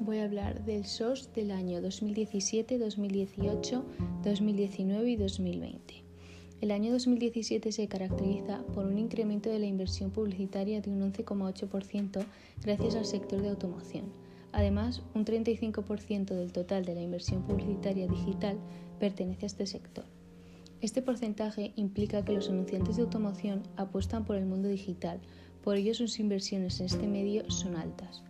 voy a hablar del SOS del año 2017, 2018, 2019 y 2020. El año 2017 se caracteriza por un incremento de la inversión publicitaria de un 11,8% gracias al sector de automoción. Además, un 35% del total de la inversión publicitaria digital pertenece a este sector. Este porcentaje implica que los anunciantes de automoción apuestan por el mundo digital, por ello sus inversiones en este medio son altas.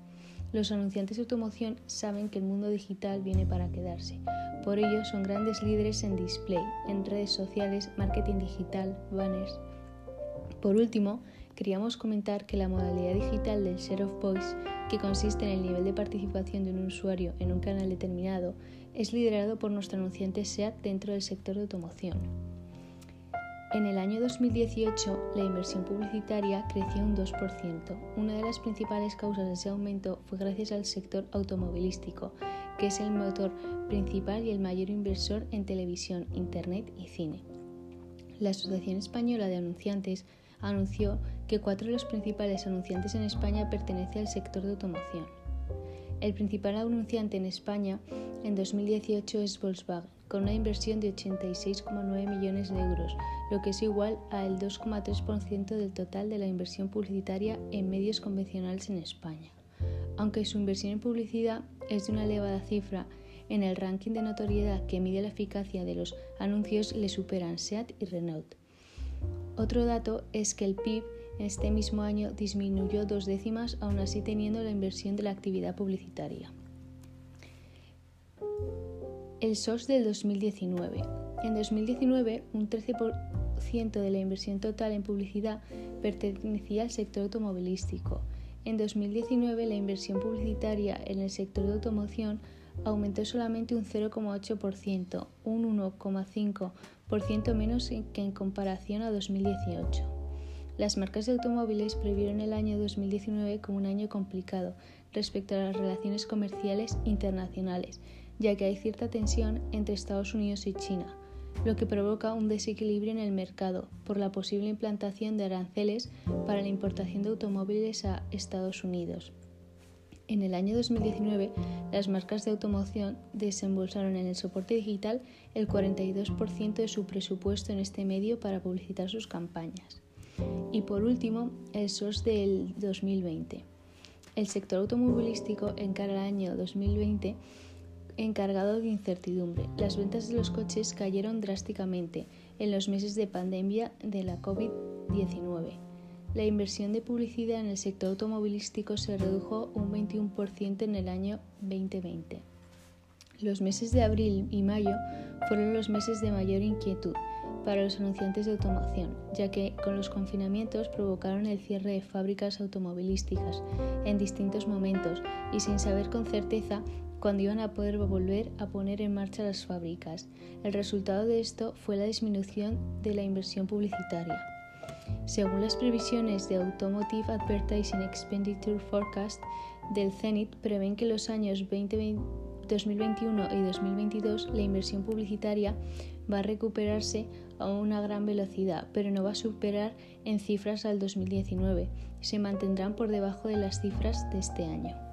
Los anunciantes de automoción saben que el mundo digital viene para quedarse. Por ello son grandes líderes en display, en redes sociales, marketing digital, banners. Por último, queríamos comentar que la modalidad digital del share of voice, que consiste en el nivel de participación de un usuario en un canal determinado, es liderado por nuestro anunciante SEAT dentro del sector de automoción. En el año 2018, la inversión publicitaria creció un 2%. Una de las principales causas de ese aumento fue gracias al sector automovilístico, que es el motor principal y el mayor inversor en televisión, internet y cine. La Asociación Española de Anunciantes anunció que cuatro de los principales anunciantes en España pertenecen al sector de automoción. El principal anunciante en España en 2018 es Volkswagen, con una inversión de 86,9 millones de euros, lo que es igual al 2,3% del total de la inversión publicitaria en medios convencionales en España. Aunque su inversión en publicidad es de una elevada cifra, en el ranking de notoriedad que mide la eficacia de los anuncios le superan SEAT y Renault. Otro dato es que el PIB en este mismo año disminuyó dos décimas, aún así teniendo la inversión de la actividad publicitaria. El SOS del 2019. En 2019, un 13% de la inversión total en publicidad pertenecía al sector automovilístico. En 2019, la inversión publicitaria en el sector de automoción aumentó solamente un 0,8%, un 1,5% menos que en comparación a 2018. Las marcas de automóviles previeron el año 2019 como un año complicado respecto a las relaciones comerciales internacionales, ya que hay cierta tensión entre Estados Unidos y China, lo que provoca un desequilibrio en el mercado por la posible implantación de aranceles para la importación de automóviles a Estados Unidos. En el año 2019, las marcas de automoción desembolsaron en el soporte digital el 42% de su presupuesto en este medio para publicitar sus campañas. Y por último, el SOS del 2020. El sector automovilístico encara el año 2020 encargado de incertidumbre. Las ventas de los coches cayeron drásticamente en los meses de pandemia de la COVID-19. La inversión de publicidad en el sector automovilístico se redujo un 21% en el año 2020. Los meses de abril y mayo fueron los meses de mayor inquietud para los anunciantes de automoción, ya que con los confinamientos provocaron el cierre de fábricas automovilísticas en distintos momentos y sin saber con certeza cuando iban a poder volver a poner en marcha las fábricas. El resultado de esto fue la disminución de la inversión publicitaria. Según las previsiones de Automotive Advertising Expenditure Forecast del Zenit, prevén que los años 2021 y 2022 la inversión publicitaria va a recuperarse a una gran velocidad, pero no va a superar en cifras al 2019. Se mantendrán por debajo de las cifras de este año.